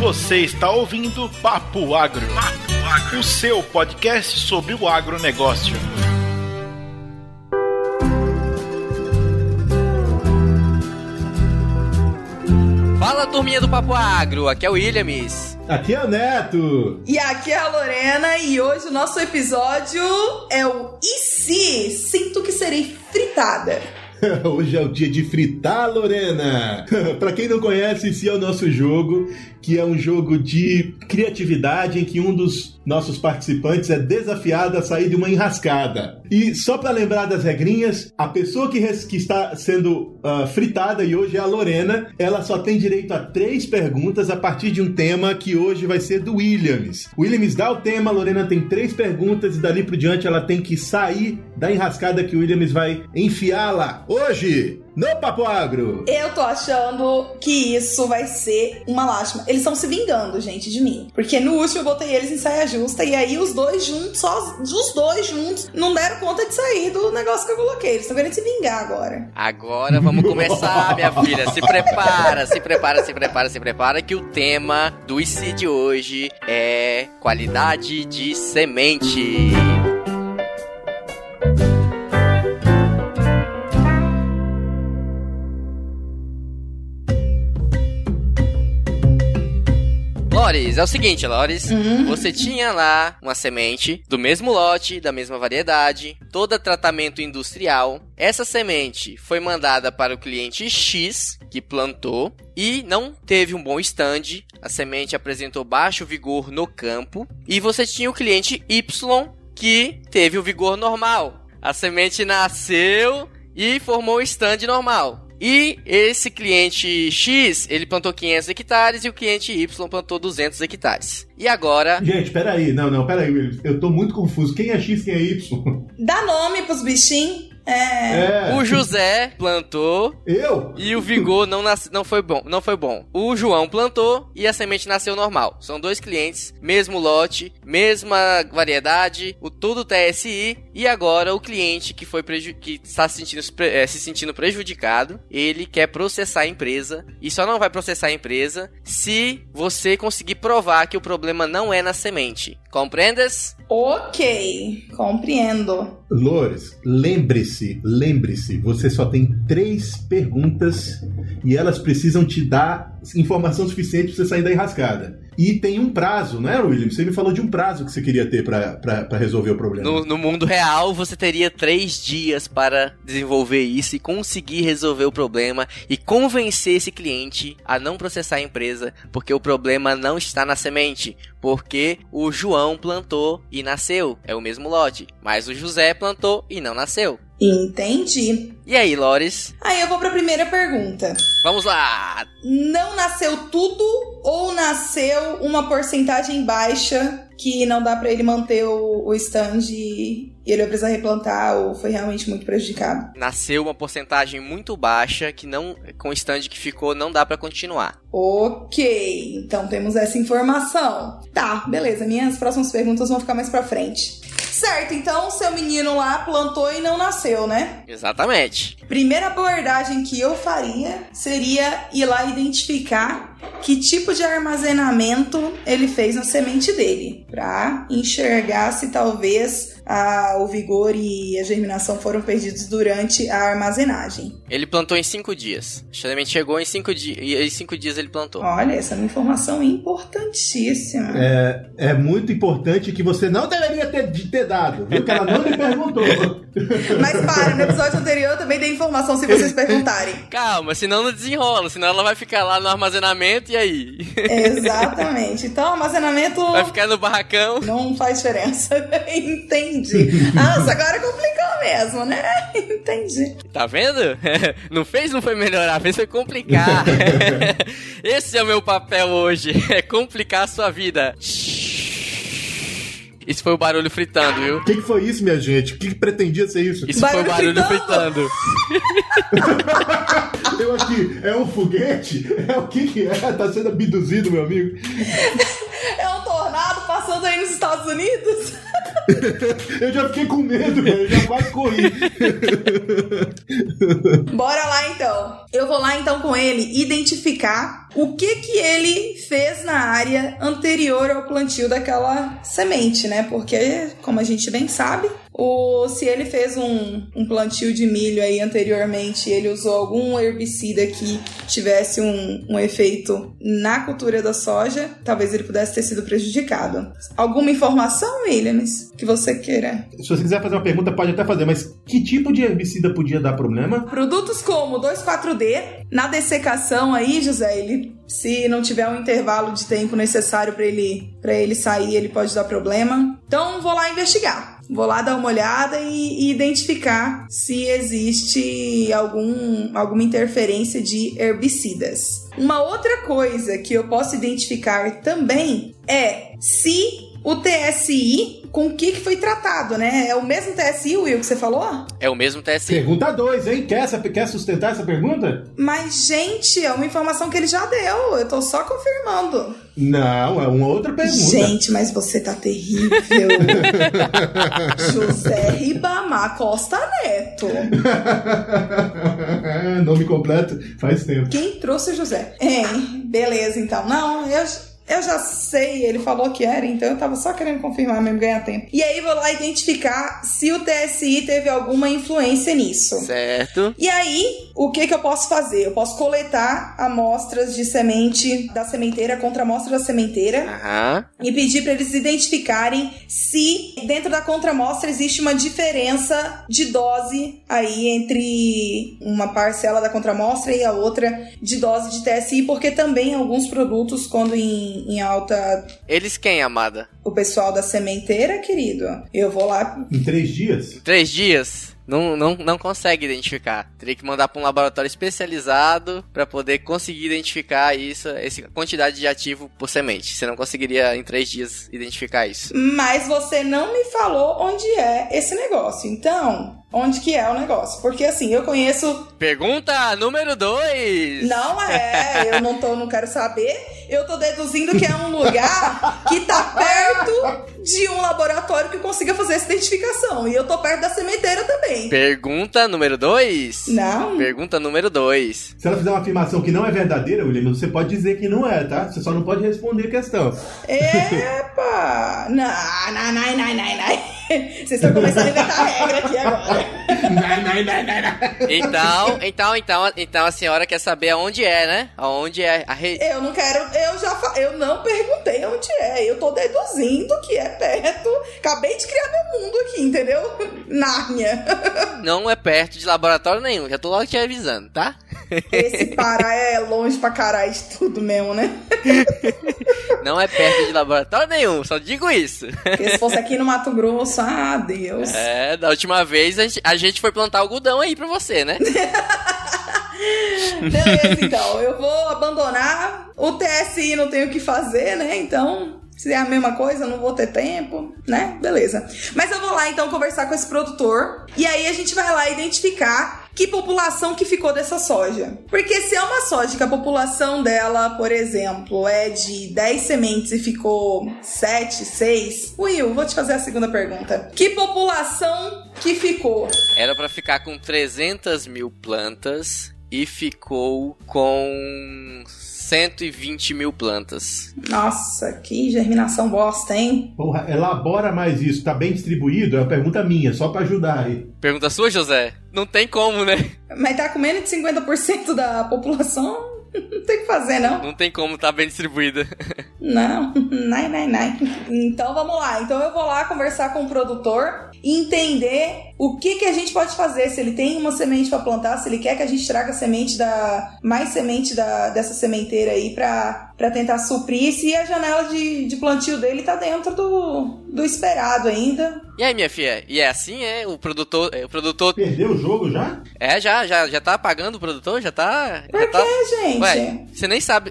Você está ouvindo Papo Agro, Papo Agro, o seu podcast sobre o agronegócio. Fala turminha do Papo Agro, aqui é o Williams. Aqui é o Neto. E aqui é a Lorena e hoje o nosso episódio é o E se? Sinto que serei fritada. Hoje é o dia de fritar, Lorena! Para quem não conhece, esse é o nosso jogo, que é um jogo de criatividade em que um dos nossos participantes é desafiado a sair de uma enrascada. E só para lembrar das regrinhas, a pessoa que, que está sendo uh, fritada e hoje é a Lorena, ela só tem direito a três perguntas a partir de um tema que hoje vai ser do Williams. O Williams dá o tema, a Lorena tem três perguntas e dali por diante ela tem que sair da enrascada que o Williams vai enfiá-la. Hoje, no Papo Agro. Eu tô achando que isso vai ser uma lástima. Eles estão se vingando, gente, de mim. Porque no último eu botei eles em saia justa e aí os dois juntos, só os dois juntos, não deram conta de sair do negócio que eu coloquei. Eles estão querendo se vingar agora. Agora vamos começar, minha filha. Se prepara, se prepara, se prepara, se prepara que o tema do IC de hoje é qualidade de semente. Lores, é o seguinte, Lores. Uhum. Você tinha lá uma semente do mesmo lote, da mesma variedade, toda tratamento industrial. Essa semente foi mandada para o cliente X, que plantou, e não teve um bom stand. A semente apresentou baixo vigor no campo. E você tinha o cliente Y, que teve o vigor normal. A semente nasceu e formou o stand normal. E esse cliente X, ele plantou 500 hectares e o cliente Y plantou 200 hectares. E agora... Gente, peraí. Não, não, peraí, Williams. Eu tô muito confuso. Quem é X, quem é Y? Dá nome pros bichinhos. É. É. O José plantou Eu? e o vigor não, nas... não, foi bom, não foi bom. O João plantou e a semente nasceu normal. São dois clientes, mesmo lote, mesma variedade, o tudo TSI e agora o cliente que foi que está se sentindo, eh, se sentindo prejudicado, ele quer processar a empresa e só não vai processar a empresa se você conseguir provar que o problema não é na semente. Compreendes? Ok, compreendo. Lores, lembre-se, lembre-se, você só tem três perguntas e elas precisam te dar informação suficiente pra você sair da enrascada. E tem um prazo, não é, William? Você me falou de um prazo que você queria ter pra resolver o problema. No, no mundo real, você teria três dias para desenvolver isso e conseguir resolver o problema e convencer esse cliente a não processar a empresa, porque o problema não está na semente, porque o João plantou e nasceu, é o mesmo lote, mas o José plantou e não nasceu. Entendi. E aí, Lores? Aí eu vou pra primeira pergunta. Vamos lá! Não nasceu tudo ou nasceu uma porcentagem baixa que não dá pra ele manter o, o stand e ele vai precisar replantar ou foi realmente muito prejudicado? Nasceu uma porcentagem muito baixa que não, com o stand que ficou, não dá para continuar. Ok, então temos essa informação. Tá, beleza. Minhas próximas perguntas vão ficar mais pra frente. Certo, então seu menino lá plantou e não nasceu, né? Exatamente. Primeira abordagem que eu faria seria ir lá identificar que tipo de armazenamento ele fez na semente dele, pra enxergar se talvez a- o vigor e a germinação foram perdidos durante a armazenagem. Ele plantou em cinco dias. A semente chegou em cinco dias. E em cinco dias ele plantou. Olha, essa é uma informação importantíssima. É, é muito importante que você não deveria ter, de ter dado, viu? Que ela não me perguntou. Mas para, no episódio anterior eu também dei informação se vocês perguntarem. Calma, senão não desenrola. Senão ela vai ficar lá no armazenamento e aí? Exatamente. Então, armazenamento Vai ficar no barracão. não faz diferença. Entendi. Nossa, agora complicou mesmo, né? Entendi. Tá vendo? Não fez, não foi melhorar, fez foi complicar. Esse é o meu papel hoje. É complicar a sua vida. Isso foi o barulho fritando, viu? O que, que foi isso, minha gente? O que, que pretendia ser isso? Isso foi o Barulho barulho fritando. fritando. Eu aqui, é um foguete? É o que que é? Tá sendo abduzido, meu amigo? É um tornado passando aí nos Estados Unidos? Eu já fiquei com medo. Eu já quase corri. Bora lá então. Eu vou lá então com ele identificar o que que ele fez na área anterior ao plantio daquela semente, né? Porque, como a gente bem sabe, o, se ele fez um, um plantio de milho aí anteriormente, ele usou algum herbicida que tivesse um, um efeito na cultura da soja, talvez ele pudesse ter sido prejudicado. Alguma informação, Williams, que você queira? Se você quiser fazer uma pergunta, pode até fazer, mas que tipo de herbicida podia dar problema? Produtos como 2,4-D, na dessecação aí, José, ele se não tiver um intervalo de tempo necessário para ele, pra ele sair, ele pode dar problema. Então, vou lá investigar. Vou lá dar uma olhada e, e identificar se existe algum, alguma interferência de herbicidas. Uma outra coisa que eu posso identificar também é se o TSI, com o que, que foi tratado, né? É o mesmo TSI, Will, que você falou? É o mesmo TSI. Pergunta 2, hein? Quer, essa, quer sustentar essa pergunta? Mas, gente, é uma informação que ele já deu. Eu tô só confirmando. Não, é uma outra pergunta. Gente, mas você tá terrível. José Ribamar Costa Neto. Nome completo faz tempo. Quem trouxe o José? Hein? Beleza, então. Não, eu, eu já sei, ele falou que era, então eu tava só querendo confirmar mesmo, ganhar tempo. E aí vou lá identificar se o TSI teve alguma influência nisso. Certo. E aí, o que que eu posso fazer? Eu posso coletar amostras de semente da sementeira contra amostra da sementeira Aham. e pedir para eles identificarem se dentro da contramostra existe uma diferença de dose aí entre uma parcela da contramostra e a outra de dose de TSI, porque também alguns produtos, quando em, em alta. Eles quem, amada? O pessoal da sementeira, querido, eu vou lá. Em três dias? Três dias? Não, não, não consegue identificar. Teria que mandar para um laboratório especializado para poder conseguir identificar isso, essa quantidade de ativo por semente. Você não conseguiria em três dias identificar isso. Mas você não me falou onde é esse negócio. Então, onde que é o negócio? Porque assim, eu conheço Pergunta número dois. Não é, eu não tô, não quero saber. Eu tô deduzindo que é um lugar que tá perto de um laboratório que consiga fazer essa identificação. E eu tô perto da sementeira também. Pergunta número dois. Não. Pergunta número dois. Se ela fizer uma afirmação que não é verdadeira, William, você pode dizer que não é, tá? Você só não pode responder a questão. Epa! Não, não, não, não, não, não. Vocês estão começando a inventar regra aqui agora. Então, então, então, então a senhora quer saber aonde é, né? Aonde é a re... Eu não quero, eu já fa- eu não perguntei onde é. Eu tô deduzindo que é perto. Acabei de criar meu mundo aqui, entendeu? Nárnia. Não é perto de laboratório nenhum. Já tô logo te avisando, tá? Esse Pará é longe pra caralho de tudo mesmo, né? Não é perto de laboratório nenhum. Só digo isso. Porque se fosse aqui no Mato Grosso, ah, Deus. É, da última vez a gente, a gente foi plantar algodão aí pra você, né? Beleza, então. Eu vou abandonar. O TSI não tem o que fazer, né? Então, se é a mesma coisa, não vou ter tempo, né? Beleza. Mas eu vou lá, então, conversar com esse produtor. E aí a gente vai lá identificar que população que ficou dessa soja. Porque se é uma soja que a população dela, por exemplo, é de 10 sementes e ficou 7, 6... Will, vou te fazer a segunda pergunta. Que população que ficou? Era pra ficar com 300 mil plantas e ficou com 120 mil plantas. Nossa, que germinação bosta, hein? Porra, elabora mais isso. Tá bem distribuído? É uma pergunta minha, só pra ajudar aí. Pergunta sua, José? Não tem como, né? Mas tá com menos de 50% da população, não tem o que fazer, não. Não tem como tá bem distribuída. Não, não, não, não. Então vamos lá. Então eu vou lá conversar com o produtor e entender o que, que a gente pode fazer. Se ele tem uma semente para plantar, se ele quer que a gente traga semente da. mais semente da, dessa sementeira aí pra, pra tentar suprir. Se a janela de, de plantio dele tá dentro do, do esperado ainda. E aí, minha filha? E é assim, é? O produtor. é, O produtor. Perdeu o jogo já? É, já, já, já tá pagando o produtor? Já tá. Por já tá... gente? Ué, você nem sabe.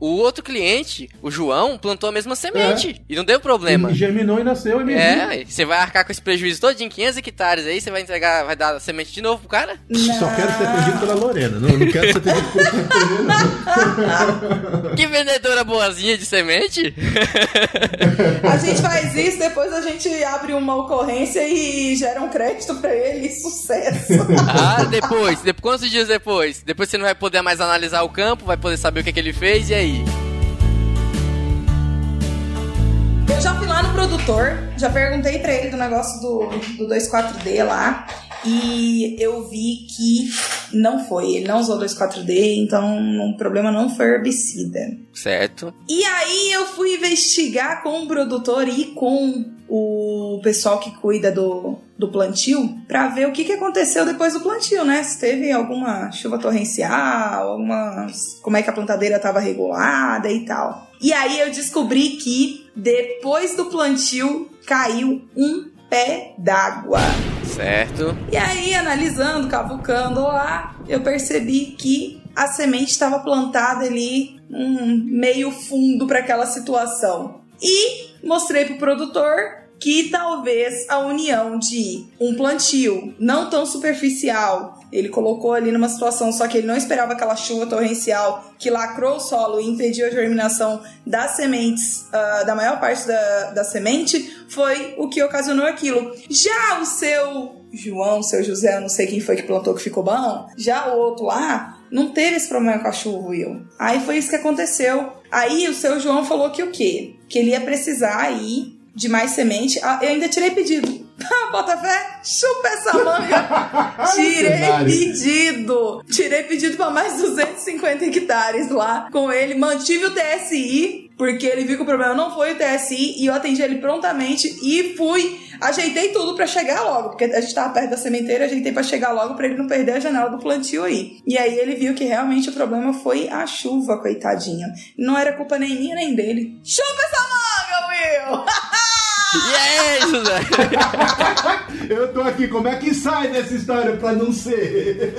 O outro cliente, o João, plantou a mesma semente. E não deu problema. E germinou e nasceu e É, você vai arcar com esse prejuízo todo em 500 hectares aí, você vai entregar, vai dar semente de novo pro cara? Só quero ser atendido pela Lorena. Não, não quero ser atendido por você primeiro, não. Que vendedora boazinha de semente? A gente faz isso, depois a gente abre uma ocorrência e gera um crédito pra ele. Sucesso. Ah, depois, depois. Quantos dias depois? Depois você não vai poder mais analisar o campo, vai poder saber o que, é que ele fez, e aí? Eu já fui lá no produtor, já perguntei pra ele do negócio do, do 24D lá. E eu vi que não foi. Ele não usou 2,4-D, então o problema não foi herbicida. Certo. E aí eu fui investigar com o produtor e com o pessoal que cuida do, do plantio para ver o que, que aconteceu depois do plantio, né? Se teve alguma chuva torrencial, alguma. como é que a plantadeira estava regulada e tal. E aí eu descobri que depois do plantio caiu um pé d'água. Certo. E aí, analisando, cavucando lá, eu percebi que a semente estava plantada ali um meio fundo para aquela situação. E mostrei pro produtor que talvez a união de um plantio não tão superficial, ele colocou ali numa situação, só que ele não esperava aquela chuva torrencial que lacrou o solo e impediu a germinação das sementes, uh, da maior parte da, da semente, foi o que ocasionou aquilo. Já o seu João, seu José, eu não sei quem foi que plantou que ficou bom, já o outro lá, não teve esse problema com a chuva, Will. Aí foi isso que aconteceu. Aí o seu João falou que o quê? Que ele ia precisar aí de mais semente. Ah, eu ainda tirei pedido. Bota fé, chupa essa manga. Tirei pedido. Tirei pedido para mais 250 hectares lá com ele. Mantive o TSI, porque ele viu que o problema não foi o TSI e eu atendi ele prontamente e fui. Ajeitei tudo para chegar logo, porque a gente tava perto da sementeira, ajeitei para chegar logo para ele não perder a janela do plantio aí. E aí ele viu que realmente o problema foi a chuva, coitadinho. Não era culpa nem minha nem dele. Chupa essa manga, Will! E aí, José? Eu tô aqui, como é que sai dessa história pra não ser?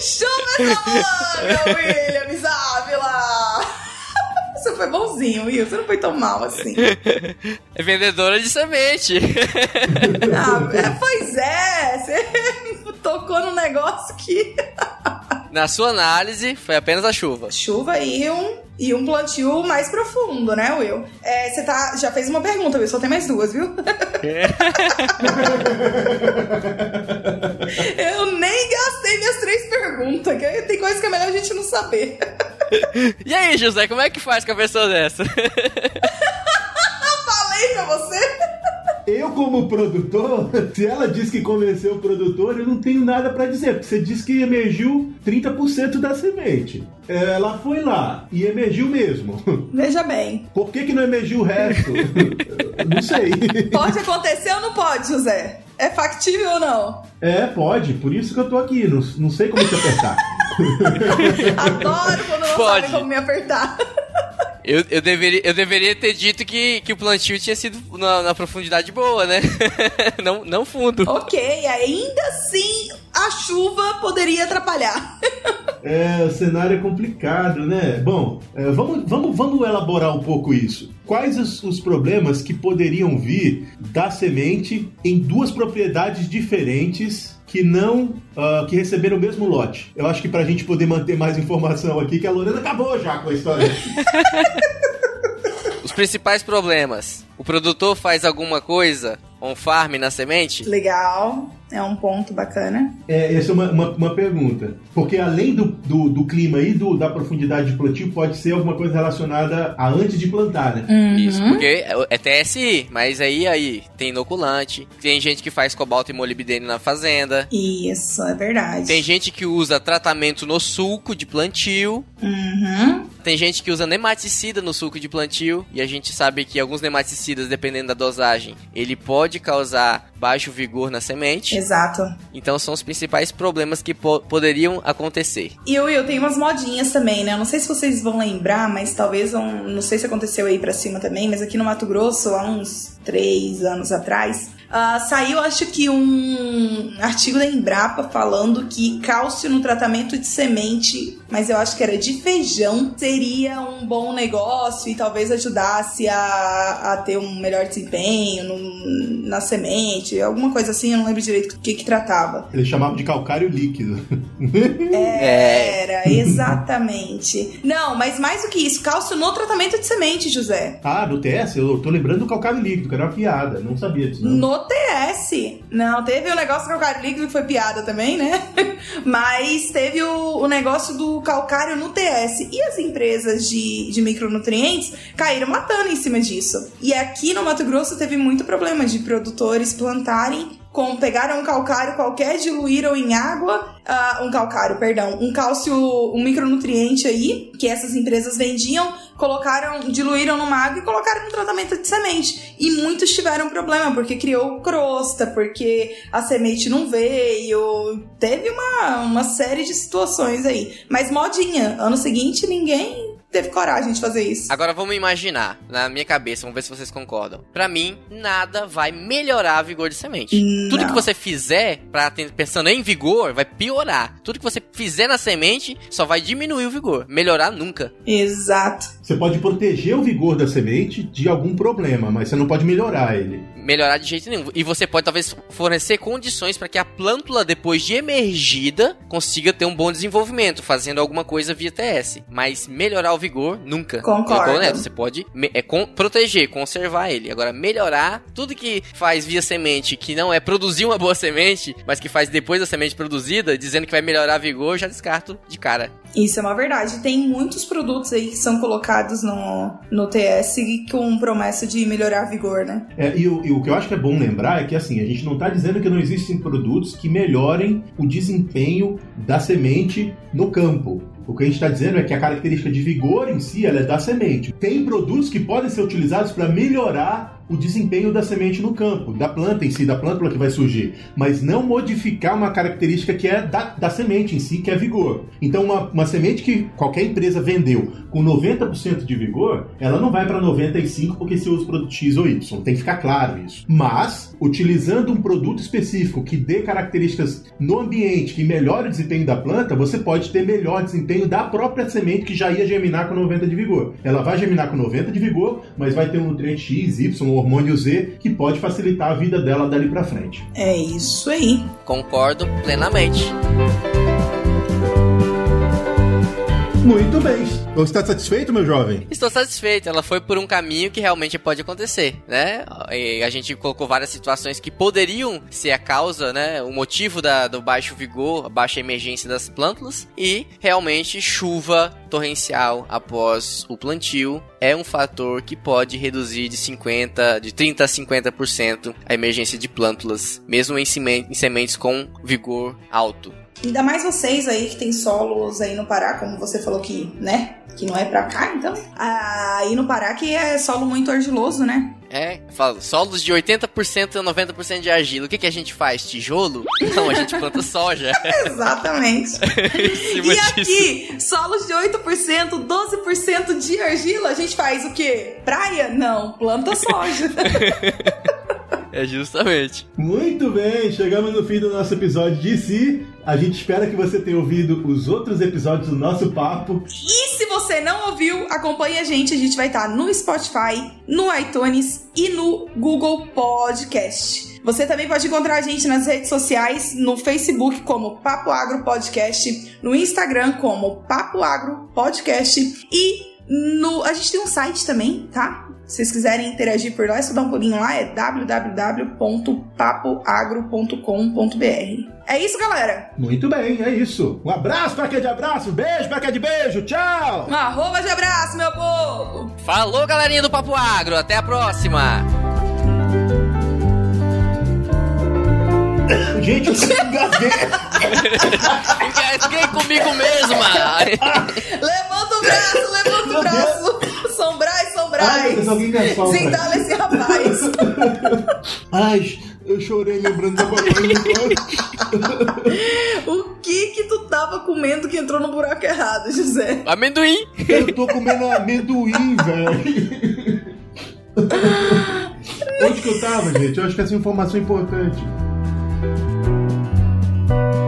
Chupa essa manga, William Ávila! Você foi bonzinho, Will. Você não foi tão mal assim. É vendedora de semente. Ah, é, pois é. Você tocou num negócio que. Na sua análise, foi apenas a chuva. Chuva e um, e um plantio mais profundo, né, Will? É, você tá, já fez uma pergunta, Will. Só tem mais duas, viu? Eu nem gastei minhas três perguntas. Que tem coisa que é melhor a gente não saber. E aí, José, como é que faz com a pessoa dessa? Falei pra você. Eu, como produtor, se ela diz que convenceu o produtor, eu não tenho nada para dizer, porque você disse que emergiu 30% da semente. Ela foi lá e emergiu mesmo. Veja bem. Por que, que não emergiu o resto? não sei. Pode acontecer ou não pode, José? É factível ou não? É, pode. Por isso que eu tô aqui. Não, não sei como te apertar. Adoro quando não Pode. sabe como me apertar. Eu, eu, deveria, eu deveria ter dito que, que o plantio tinha sido na, na profundidade boa, né? não, não fundo. Ok, ainda assim a chuva poderia atrapalhar. É, o cenário é complicado, né? Bom, é, vamos, vamos, vamos elaborar um pouco isso. Quais os, os problemas que poderiam vir da semente em duas propriedades diferentes que não uh, que receberam o mesmo lote. Eu acho que pra gente poder manter mais informação aqui, que a Lorena acabou já com a história. Os principais problemas. O produtor faz alguma coisa on farm na semente? Legal, é um ponto bacana. É, essa é uma, uma, uma pergunta. Porque além do, do, do clima e do, da profundidade de plantio, pode ser alguma coisa relacionada a antes de plantar, né? Uhum. Isso, porque é TSI, mas aí, aí tem inoculante, tem gente que faz cobalto e molibdênio na fazenda, Isso, é verdade. tem gente que usa tratamento no sulco de plantio, Uhum. tem gente que usa nematicida no sulco de plantio, e a gente sabe que alguns nematicidas, dependendo da dosagem, ele pode causar baixo vigor na semente. Exato. Então são os principais problemas que po- poderiam acontecer. E Will, tem umas modinhas também, né? Eu Não sei se vocês vão lembrar, mas talvez vão. Não sei se aconteceu aí pra cima também, mas aqui no Mato Grosso, há uns três anos atrás, Uh, saiu, acho que, um artigo da Embrapa falando que cálcio no tratamento de semente, mas eu acho que era de feijão, seria um bom negócio e talvez ajudasse a, a ter um melhor desempenho no, na semente, alguma coisa assim, eu não lembro direito o que, que tratava. Eles chamavam de calcário líquido. É, era, exatamente. Não, mas mais do que isso, cálcio no tratamento de semente, José. Ah, no TS? Eu tô lembrando do calcário líquido, que era uma piada, não sabia disso. Não. No TS. Não, teve o negócio do calcário líquido que foi piada também, né? mas teve o, o negócio do calcário no TS. E as empresas de, de micronutrientes caíram matando em cima disso. E aqui no Mato Grosso teve muito problema de produtores plantarem com pegaram um calcário qualquer, diluíram em água, uh, um calcário, perdão, um cálcio, um micronutriente aí, que essas empresas vendiam, colocaram, diluíram numa água e colocaram no tratamento de semente. E muitos tiveram problema, porque criou crosta, porque a semente não veio, teve uma, uma série de situações aí. Mas modinha, ano seguinte ninguém teve coragem de fazer isso. Agora vamos imaginar, na minha cabeça, vamos ver se vocês concordam. Para mim, nada vai melhorar a vigor de semente. Não. Tudo que você fizer, pra, pensando em vigor, vai piorar. Tudo que você fizer na semente só vai diminuir o vigor. Melhorar nunca. Exato. Você pode proteger o vigor da semente de algum problema, mas você não pode melhorar ele. Melhorar de jeito nenhum. E você pode talvez fornecer condições para que a plântula, depois de emergida, consiga ter um bom desenvolvimento, fazendo alguma coisa via TS. Mas melhorar o vigor, nunca. Concordo. Neto, você pode é, com, proteger, conservar ele. Agora, melhorar tudo que faz via semente, que não é produzir uma boa semente, mas que faz depois da semente produzida, dizendo que vai melhorar vigor, já descarto de cara. Isso é uma verdade. Tem muitos produtos aí que são colocados no, no TS com promessa de melhorar vigor, né? É, e, o, e o que eu acho que é bom lembrar é que assim, a gente não está dizendo que não existem produtos que melhorem o desempenho da semente no campo. O que a gente está dizendo é que a característica de vigor em si é da semente. Tem produtos que podem ser utilizados para melhorar o desempenho da semente no campo, da planta em si, da plântula que vai surgir, mas não modificar uma característica que é da, da semente em si, que é vigor. Então, uma, uma semente que qualquer empresa vendeu com 90% de vigor, ela não vai para 95% porque se usa o produto X ou Y. Tem que ficar claro isso. Mas, utilizando um produto específico que dê características no ambiente que melhore o desempenho da planta, você pode ter melhor desempenho da própria semente que já ia germinar com 90% de vigor. Ela vai germinar com 90% de vigor, mas vai ter um nutriente X, Y hormônio Z que pode facilitar a vida dela dali para frente. É isso aí. Concordo plenamente. Muito bem. Você está satisfeito, meu jovem? Estou satisfeito. Ela foi por um caminho que realmente pode acontecer, né? E a gente colocou várias situações que poderiam ser a causa, né? O motivo da, do baixo vigor, a baixa emergência das plântulas. E realmente chuva torrencial após o plantio é um fator que pode reduzir de 50, de 30 a 50% a emergência de plântulas, mesmo em sementes com vigor alto. Ainda mais vocês aí que tem solos aí no Pará, como você falou que, né? Que não é pra cá, então. Aí no Pará que é solo muito argiloso, né? É, falo, solos de 80% a 90% de argila. O que, que a gente faz? Tijolo? Não, a gente planta soja. Exatamente. e aqui, solos de 8%, 12% de argila, a gente faz o quê? Praia? Não, planta soja. É justamente. Muito bem, chegamos no fim do nosso episódio de si. A gente espera que você tenha ouvido os outros episódios do nosso papo. E se você não ouviu, acompanhe a gente. A gente vai estar no Spotify, no iTunes e no Google Podcast. Você também pode encontrar a gente nas redes sociais, no Facebook como Papo Agro Podcast, no Instagram como Papo Agro Podcast e no, a gente tem um site também, tá? Se vocês quiserem interagir por lá, é só dar um pulinho lá, é www.papoagro.com.br. É isso, galera? Muito bem, é isso. Um abraço pra quem é de abraço, beijo pra quem é de beijo, tchau! Um arroba de abraço, meu povo! Falou, galerinha do Papo Agro, até a próxima! Gente, eu engasguei. engasguei comigo mesma. levanta o braço, levanta o braço. Sombrai, sombrai. Zindala esse rapaz. Ai, eu chorei lembrando da babá O que que tu tava comendo que entrou no buraco errado, José? Amendoim. Eu tô comendo amendoim, velho. Onde que eu tava, gente? Eu acho que essa informação é importante. you